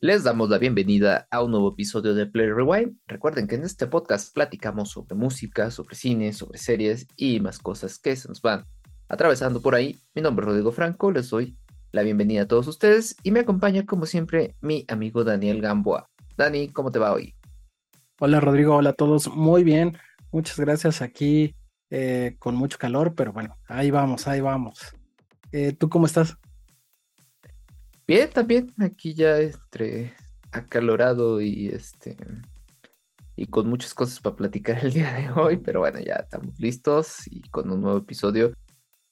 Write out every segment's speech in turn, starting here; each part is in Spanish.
Les damos la bienvenida a un nuevo episodio de Play Rewind. Recuerden que en este podcast platicamos sobre música, sobre cine, sobre series y más cosas que se nos van atravesando por ahí. Mi nombre es Rodrigo Franco, les doy la bienvenida a todos ustedes y me acompaña como siempre mi amigo Daniel Gamboa. Dani, ¿cómo te va hoy? Hola Rodrigo, hola a todos, muy bien, muchas gracias aquí eh, con mucho calor, pero bueno, ahí vamos, ahí vamos. Eh, ¿Tú cómo estás? Bien, también aquí ya entre acalorado y este y con muchas cosas para platicar el día de hoy, pero bueno, ya estamos listos y con un nuevo episodio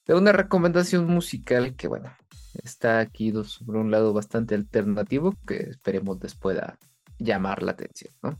de una recomendación musical que bueno, está aquí sobre un lado bastante alternativo que esperemos después pueda llamar la atención, ¿no?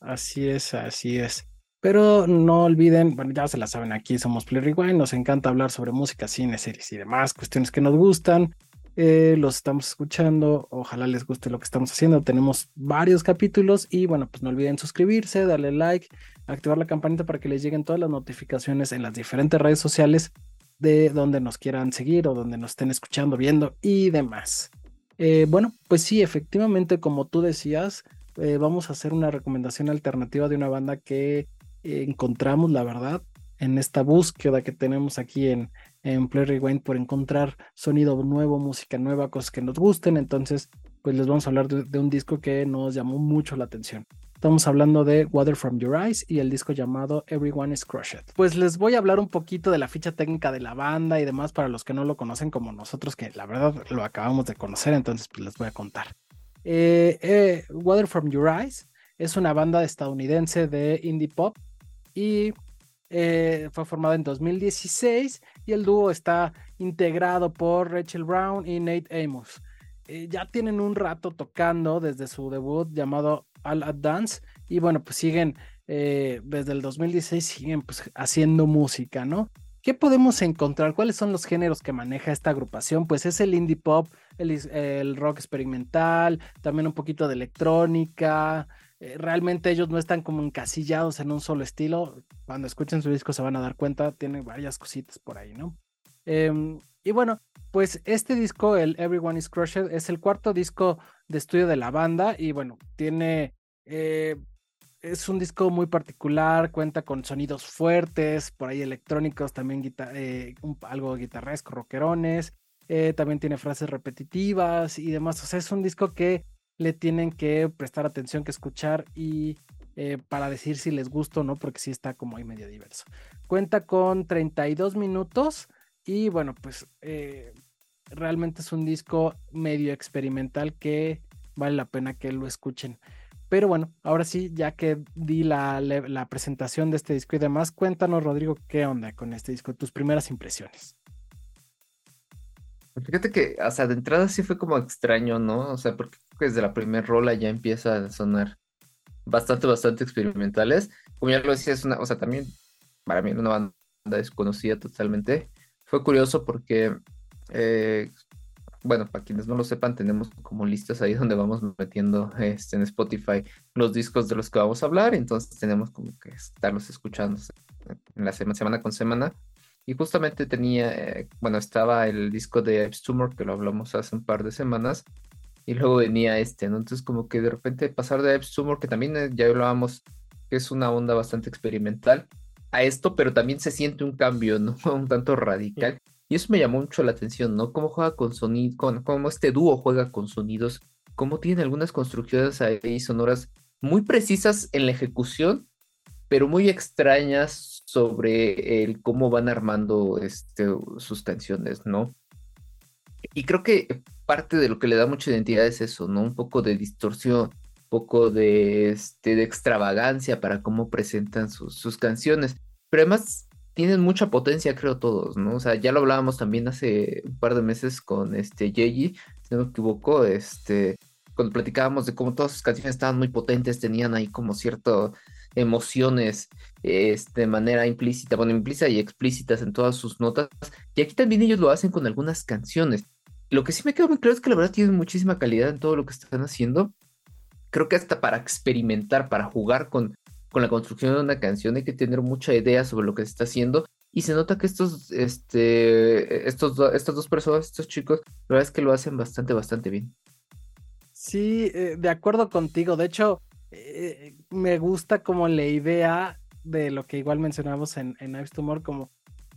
Así es, así es. Pero no olviden, bueno, ya se la saben, aquí somos Play Rewind, nos encanta hablar sobre música, cine, series y demás, cuestiones que nos gustan. Eh, los estamos escuchando, ojalá les guste lo que estamos haciendo. Tenemos varios capítulos y bueno, pues no olviden suscribirse, darle like, activar la campanita para que les lleguen todas las notificaciones en las diferentes redes sociales de donde nos quieran seguir o donde nos estén escuchando, viendo y demás. Eh, bueno, pues sí, efectivamente, como tú decías, eh, vamos a hacer una recomendación alternativa de una banda que encontramos, la verdad, en esta búsqueda que tenemos aquí en, en Play Rewind por encontrar sonido nuevo, música nueva, cosas que nos gusten. Entonces, pues les vamos a hablar de, un disco que nos llamó mucho la atención. Estamos hablando de Water from Your Eyes y el disco llamado Everyone is Crushed. Pues les voy a hablar un poquito de la ficha técnica de la banda y demás para los que no lo conocen como nosotros, que la verdad lo acabamos de conocer, entonces pues les voy a contar. Eh, eh, Water from Your Eyes es una banda estadounidense de indie pop y eh, fue formada en 2016 y el dúo está integrado por Rachel Brown y Nate Amos. Eh, ya tienen un rato tocando desde su debut llamado All at Dance y bueno, pues siguen eh, desde el 2016, siguen pues haciendo música, ¿no? ¿Qué podemos encontrar? ¿Cuáles son los géneros que maneja esta agrupación? Pues es el indie pop, el, rock experimental, también un poquito de electrónica, realmente ellos no están como encasillados en un solo estilo. Cuando escuchen su disco se van a dar cuenta, tiene varias cositas por ahí, ¿no? Em, y bueno, pues este disco, el Everyone is Crushed, es el cuarto disco de estudio de la banda y bueno, tiene... Eh, es un disco muy particular, cuenta con sonidos fuertes, por ahí electrónicos, también eh, algo guitarresco, rockerones, también tiene frases repetitivas y demás. O sea, es un disco que le tienen que prestar atención, que escuchar y eh, para decir si les gusta o no, porque sí está como ahí medio diverso. Cuenta con 32 minutos y bueno, pues eh, realmente es un disco medio experimental que vale la pena que lo escuchen. Pero bueno, ahora sí, ya que di la, la presentación de este disco y demás, cuéntanos, Rodrigo, qué onda con este disco, tus primeras impresiones. Fíjate que, o sea, de entrada sí fue como extraño, ¿no? O sea, porque desde la primera rola ya empieza a sonar bastante, bastante experimentales. Como ya lo decía, es una, o sea, también para mí una banda desconocida totalmente. Fue curioso porque, eh, bueno, para quienes no lo sepan, tenemos como listas ahí donde vamos metiendo este, en Spotify los discos de los que vamos a hablar, entonces tenemos como que estarlos escuchando en la semana, semana con semana. Y justamente tenía, eh, bueno, estaba el disco de Tumor, que lo hablamos hace un par de semanas, y luego venía este, ¿no? Entonces como que de repente pasar de Ives Tumor, que también eh, ya hablábamos que es una onda bastante experimental, a esto, pero también se siente un cambio, ¿no? un tanto radical. Y eso me llamó mucho la atención, ¿no? Cómo juega con sonido, con, cómo este dúo juega con sonidos, cómo tiene algunas construcciones ahí sonoras muy precisas en la ejecución, pero muy extrañas sobre el cómo van armando este, sus canciones, ¿no? Y creo que parte de lo que le da mucha identidad es eso, ¿no? Un poco de distorsión, un poco de, este, de extravagancia para cómo presentan sus, canciones. Pero además tienen mucha potencia, creo, todos, ¿no? O sea, ya lo hablábamos también hace un par de meses con este Yeji, si no me equivoco, este, cuando platicábamos de cómo todas sus canciones estaban muy potentes, tenían ahí como cierto emociones este, de manera implícita, bueno, implícita y explícitas en todas sus notas. Y aquí también ellos lo hacen con algunas canciones. Lo que sí me queda muy claro es que la verdad tienen muchísima calidad en todo lo que están haciendo. Creo que hasta para experimentar, para jugar con, con la construcción de una canción hay que tener mucha idea sobre lo que se está haciendo. Y se nota que estos, este, estos, estas dos personas, estos chicos, la verdad es que lo hacen bastante, bastante bien. Sí, eh, de acuerdo contigo. De hecho, eh, me gusta como la idea de lo que igual mencionamos en, en Knives Tumor, como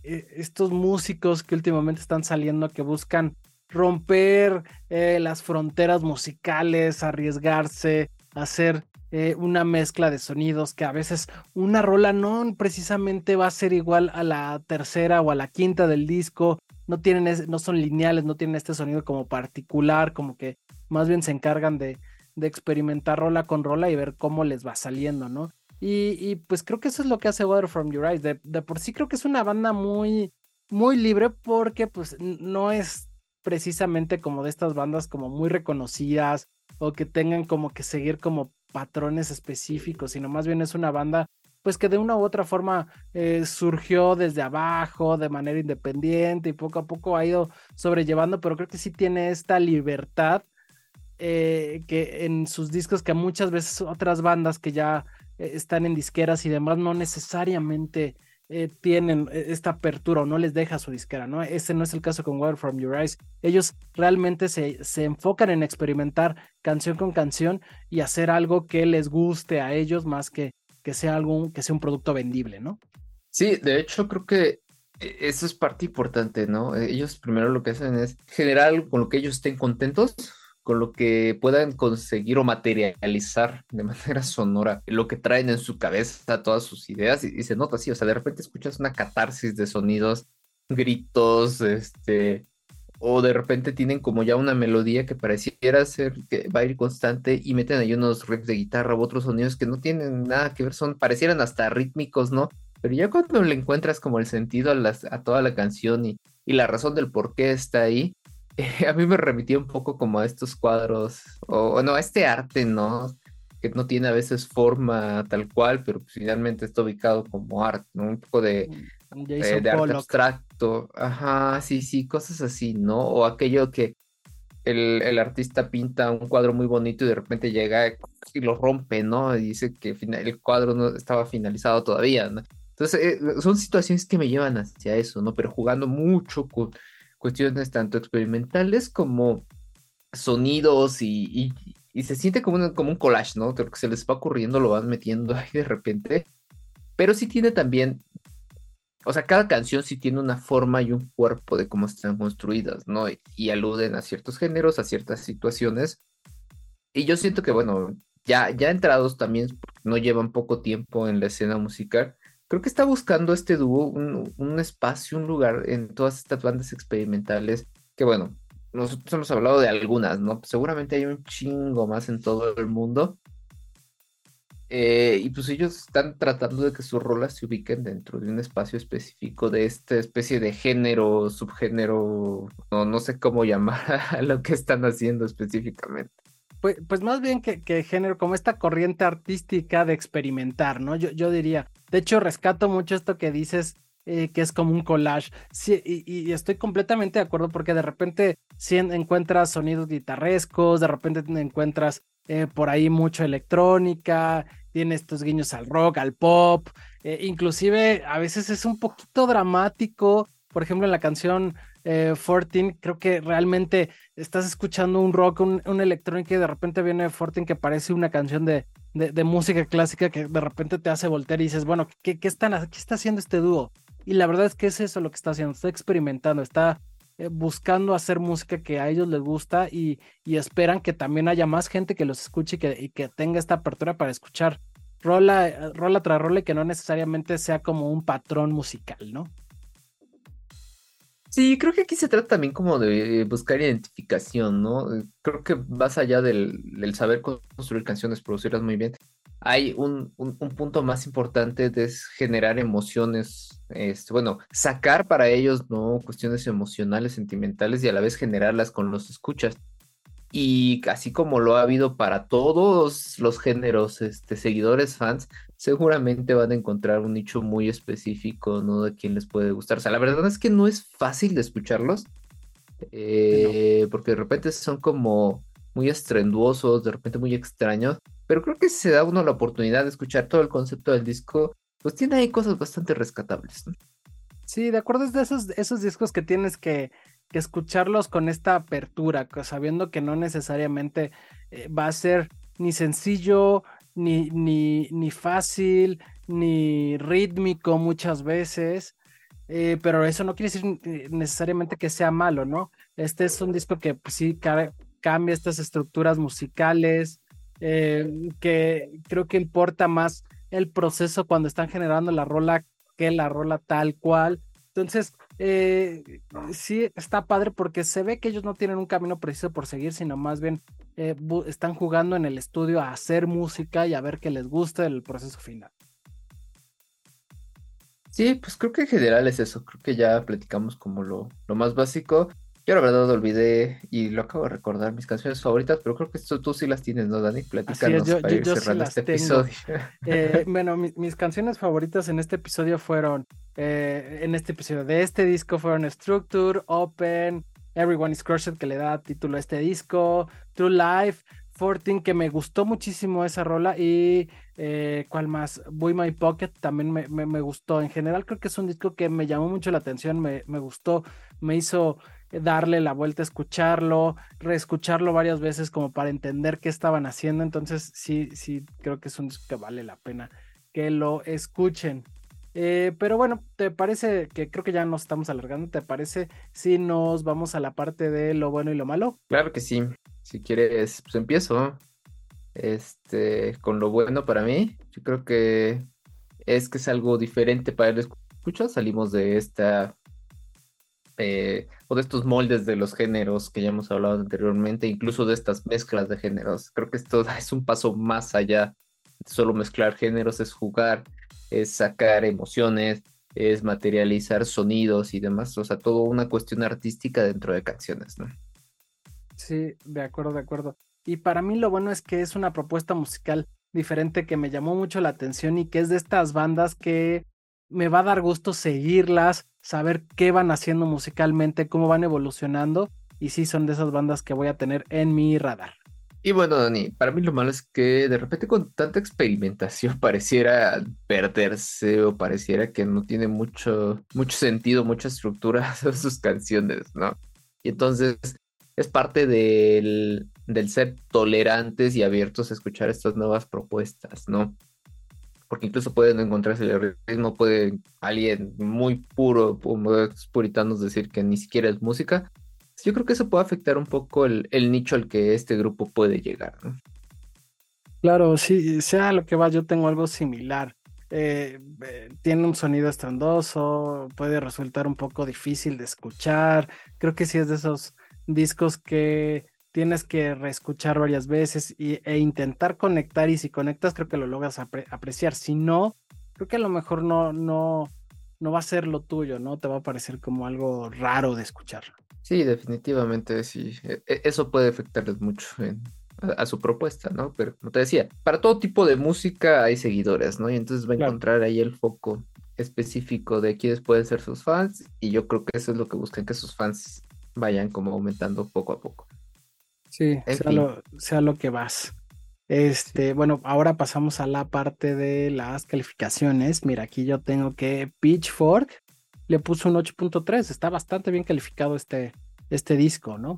eh, estos músicos que últimamente están saliendo que buscan romper las fronteras musicales, arriesgarse, hacer una mezcla de sonidos que a veces una rola no precisamente va a ser igual a la tercera o a la quinta del disco, no tienen, no son lineales, no tienen este sonido como particular, como que más bien se encargan de, experimentar rola con rola y ver cómo les va saliendo, ¿no? Y, pues creo que eso es lo que hace Water From Your Eyes. De, por sí creo que es una banda muy, muy libre porque pues no es precisamente como de estas bandas como muy reconocidas o que tengan como que seguir como patrones específicos, sino más bien es una banda pues que de una u otra forma eh, surgió desde abajo, de manera independiente y poco a poco ha ido sobrellevando, pero creo que sí tiene esta libertad eh, que en sus discos que muchas veces otras bandas que ya eh, están en disqueras y demás no necesariamente eh, tienen esta apertura o no les deja su disquera, ¿no? Ese no es el caso con Water From Your Eyes. Ellos realmente se, se enfocan en experimentar canción con canción y hacer algo que les guste a ellos más que que sea algún, que sea un producto vendible, ¿no? Sí, de hecho creo que eso es parte importante, ¿no? Ellos primero lo que hacen es generar algo con lo que ellos estén contentos con lo que puedan conseguir o materializar de manera sonora lo que traen en su cabeza, todas sus ideas, y, se nota así, o sea, de repente escuchas una catarsis de sonidos, gritos, este, o de repente tienen como ya una melodía que pareciera ser que va a ir constante y meten ahí unos riffs de guitarra u otros sonidos que no tienen nada que ver, son, parecieran hasta rítmicos, ¿no? Pero ya cuando le encuentras como el sentido a, las, a toda la canción y, y la razón del por qué está ahí, a mí me remitió un poco como a estos cuadros, o no, a este arte, ¿no? Que no tiene a veces forma tal cual, pero pues finalmente está ubicado como arte, ¿no? Un poco de, mm, eh, de, arte abstracto. Ajá, sí, sí, cosas así, ¿no? O aquello que el, el, artista pinta un cuadro muy bonito y de repente llega y lo rompe, ¿no? Y dice que el cuadro no estaba finalizado todavía, ¿no? Entonces, eh, son situaciones que me llevan hacia eso, ¿no? Pero jugando mucho con cuestiones tanto experimentales como sonidos y, se siente como un, como un collage, ¿no? Creo que se les va ocurriendo, lo van metiendo ahí de repente. Pero sí tiene también, o sea, cada canción sí tiene una forma y un cuerpo de cómo están construidas, ¿no? Y, aluden a ciertos géneros, a ciertas situaciones. Y yo siento que, bueno, ya, ya entrados también, no llevan poco tiempo en la escena musical, creo que está buscando este dúo un, espacio, un lugar en todas estas bandas experimentales que bueno, nosotros hemos hablado de algunas, ¿no? Seguramente hay un chingo más en todo el mundo. Eh, y pues ellos están tratando de que sus rolas se ubiquen dentro de un espacio específico de esta especie de género, subgénero, no, no sé cómo llamar a lo que están haciendo específicamente. Pues, pues más bien que, que, género, como esta corriente artística de experimentar, ¿no? Yo, yo diría, de hecho, rescato mucho esto que dices, eh, que es como un collage. Sí, y, estoy completamente de acuerdo porque de repente si encuentras sonidos guitarrescos, de repente encuentras eh, por ahí mucho electrónica, tiene estos guiños al rock, al pop, eh, inclusive a veces es un poquito dramático. Por ejemplo, en la canción eh, 14, creo que realmente estás escuchando un rock, un, un electrónico y de repente viene 14 que parece una canción de, de, música clásica que de repente te hace voltear y dices, bueno, ¿qué, qué, están, ¿qué está haciendo este dúo? Y la verdad es que es eso lo que está haciendo, está experimentando, está eh, buscando hacer música que a ellos les gusta y, y, esperan que también haya más gente que los escuche y que, que tenga esta apertura para escuchar rola, eh, rola tras rola y que no necesariamente sea como un patrón musical, ¿no? Sí, creo que aquí se trata también como de buscar identificación, ¿no? Eh, creo que más allá del, saber construir canciones, producirlas muy bien, hay un, punto más importante de generar emociones, este, bueno, sacar para ellos, ¿no? Cuestiones emocionales, sentimentales y a la vez generarlas con los escuchas. Y así como lo ha habido para todos los géneros, este, seguidores, fans, seguramente van a encontrar un nicho muy específico, ¿no? De quien les puede gustar. O sea, la verdad es que no es fácil de escucharlos, eh, porque de repente son como muy estrenduosos, de repente muy extraños, pero creo que si se da uno la oportunidad de escuchar todo el concepto del disco, pues tiene ahí cosas bastante rescatables. Sí, de acuerdo, es de esos, esos discos que tienes que que escucharlos con esta apertura, sabiendo que no necesariamente eh, va a ser ni sencillo, ni, ni, ni fácil, ni rítmico muchas veces, eh, pero eso no quiere decir eh, necesariamente que sea malo, ¿no? Este es un disco que pues, sí cambia estas estructuras musicales, que creo que importa más el proceso cuando están generando la rola que la rola tal cual. Entonces, eh, sí está padre porque se ve que ellos no tienen un camino preciso por seguir, sino más bien eh, están jugando en el estudio a hacer música y a ver qué les gusta el proceso final. Sí, pues creo que en general es eso. Creo que ya platicamos como lo, lo más básico. Yo la verdad olvidé y lo acabo de recordar mis canciones favoritas, pero creo que esto tú sí las tienes, ¿no, Dani? Platícanos yo, para ir cerrando este episodio. Eh, bueno, mis canciones favoritas en este episodio fueron, eh, en este episodio de este disco fueron Structure, Open, Everyone is Crushed, que le da título a este disco, True Life, 14, que me gustó muchísimo esa rola, y eh, ¿cuál más? Boy My Pocket también me, me, gustó. En general creo que es un disco que me llamó mucho la atención, me, me gustó, me hizo darle la vuelta, escucharlo, reescucharlo varias veces como para entender qué estaban haciendo. Entonces, sí, sí, creo que es un disco que vale la pena que lo escuchen. Eh, pero bueno, ¿te parece que creo que ya nos estamos alargando? ¿Te parece si nos vamos a la parte de lo bueno y lo malo? Claro que sí. Si quieres, pues empiezo. Este, con lo bueno para mí, yo creo que es que es algo diferente para el escucha. Salimos de esta eh, o de estos moldes de los géneros que ya hemos hablado anteriormente, incluso de estas mezclas de géneros. Creo que esto es un paso más allá solo mezclar géneros, es jugar, es sacar emociones, es materializar sonidos y demás, o sea, todo una cuestión artística dentro de canciones, ¿no? Sí, de acuerdo, de acuerdo. Y para mí lo bueno es que es una propuesta musical diferente que me llamó mucho la atención y que es de estas bandas que me va a dar gusto seguirlas, saber qué van haciendo musicalmente, cómo van evolucionando. Y sí, son de esas bandas que voy a tener en mi radar. Y bueno, Dani, para mí lo malo es que de repente con tanta experimentación pareciera perderse o pareciera que no tiene mucho, mucho sentido, mucha estructura sus canciones, ¿no? Y entonces es parte del, del ser tolerantes y abiertos a escuchar estas nuevas propuestas, ¿no? Porque incluso pueden encontrarse el ritmo, puede alguien muy puro, puritanos decir que ni siquiera es música. Yo creo que eso puede afectar un poco el, nicho al que este grupo puede llegar. Claro, sí, sea lo que va, yo tengo algo similar. Eh, eh, tiene un sonido estrondoso, puede resultar un poco difícil de escuchar. Creo que sí es de esos discos que tienes que reescuchar varias veces e intentar conectar y si conectas creo que lo logras apreciar. Si no, creo que a lo mejor no, no, no va a ser lo tuyo, ¿no? Te va a parecer como algo raro de escuchar. Sí, definitivamente sí. E, e, eso puede afectarles mucho a, su propuesta, ¿no? Pero como te decía, para todo tipo de música hay seguidores, ¿no? Y entonces va a encontrar ahí el foco específico de quiénes pueden ser sus fans y yo creo que eso es lo que buscan, que sus fans vayan como aumentando poco a poco. Sí, sea lo, que vas. Este, bueno, ahora pasamos a la parte de las calificaciones. Mira, aquí yo tengo que Pitchfork le puso un 8.3. Está bastante bien calificado este, este disco, ¿no?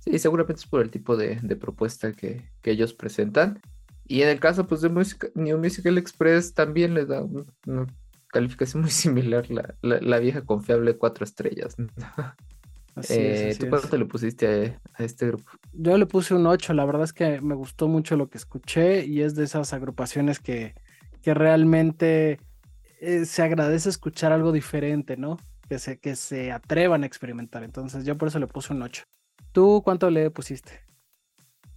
Sí, seguramente es por el tipo de, propuesta que, ellos presentan. Y en el caso pues, de New Musical Express también le da una, calificación muy similar, la, la, la vieja confiable cuatro estrellas. Eh, ¿Tú cuánto le pusiste a, este grupo? Yo le puse un 8, la verdad es que me gustó mucho lo que escuché y es de esas agrupaciones que, que realmente eh, se agradece escuchar algo diferente, ¿no? Que se, que se atrevan a experimentar. Entonces yo por eso le puse un 8. ¿Tú cuánto le pusiste?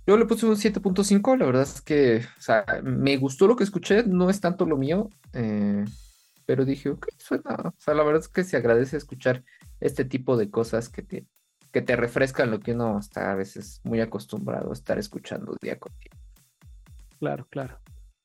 Yo le puse un 7.5, la verdad es que, o sea, me gustó lo que escuché, no es tanto lo mío, eh, pero dije, ok, suena, o sea, la verdad es que se agradece escuchar este tipo de cosas que te, que te refrescan lo que uno está a veces muy acostumbrado a estar escuchando día con. Claro, claro.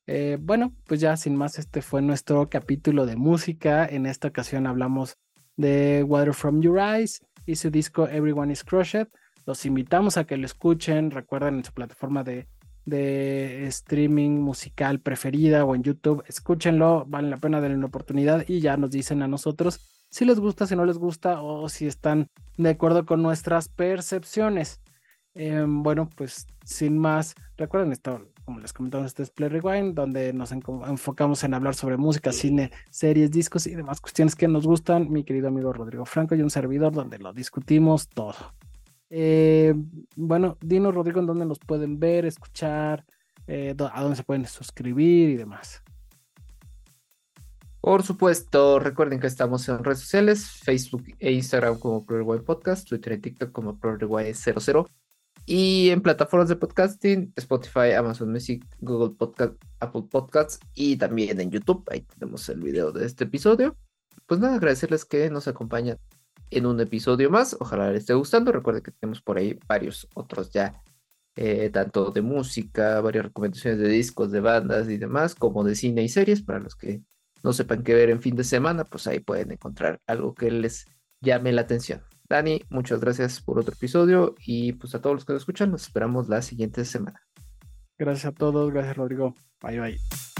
Eh, bueno, pues ya sin más, este fue nuestro capítulo de música. En esta ocasión hablamos de Water from Your Eyes y su disco Everyone is Crushed. Los invitamos a que lo escuchen. Recuerden en su plataforma de de streaming musical preferida o en YouTube, escúchenlo, vale la pena darle una oportunidad y ya nos dicen a nosotros si les gusta, si no les gusta o si están de acuerdo con nuestras percepciones. Em, bueno, pues sin más, recuerden esto, como les comentamos, este es Play Rewind, donde nos enfocamos en hablar sobre música, cine, series, discos y demás cuestiones que nos gustan. Mi querido amigo Rodrigo Franco y un servidor donde lo discutimos todo. Eh, bueno, dinos, Rodrigo, en dónde nos pueden ver, escuchar, eh, a dónde se pueden suscribir y demás. Por supuesto, recuerden que estamos en redes sociales, Facebook e Instagram como ProRewind Podcast, Twitter y TikTok como ProRewind00 y en plataformas de podcasting, Spotify, Amazon Music, Google Podcast, Apple Podcasts y también en YouTube. Ahí tenemos el video de este episodio. Pues nada, agradecerles que nos acompañan en un episodio más. Ojalá les esté gustando. Recuerden que tenemos por ahí varios otros ya, eh, tanto de música, varias recomendaciones de discos, de bandas y demás, como de cine y series para los que no sepan qué ver en fin de semana, pues ahí pueden encontrar algo que les llame la atención. Dani, muchas gracias por otro episodio y pues a todos los que nos escuchan, nos esperamos la siguiente semana. Gracias a todos, gracias Rodrigo. Bye bye.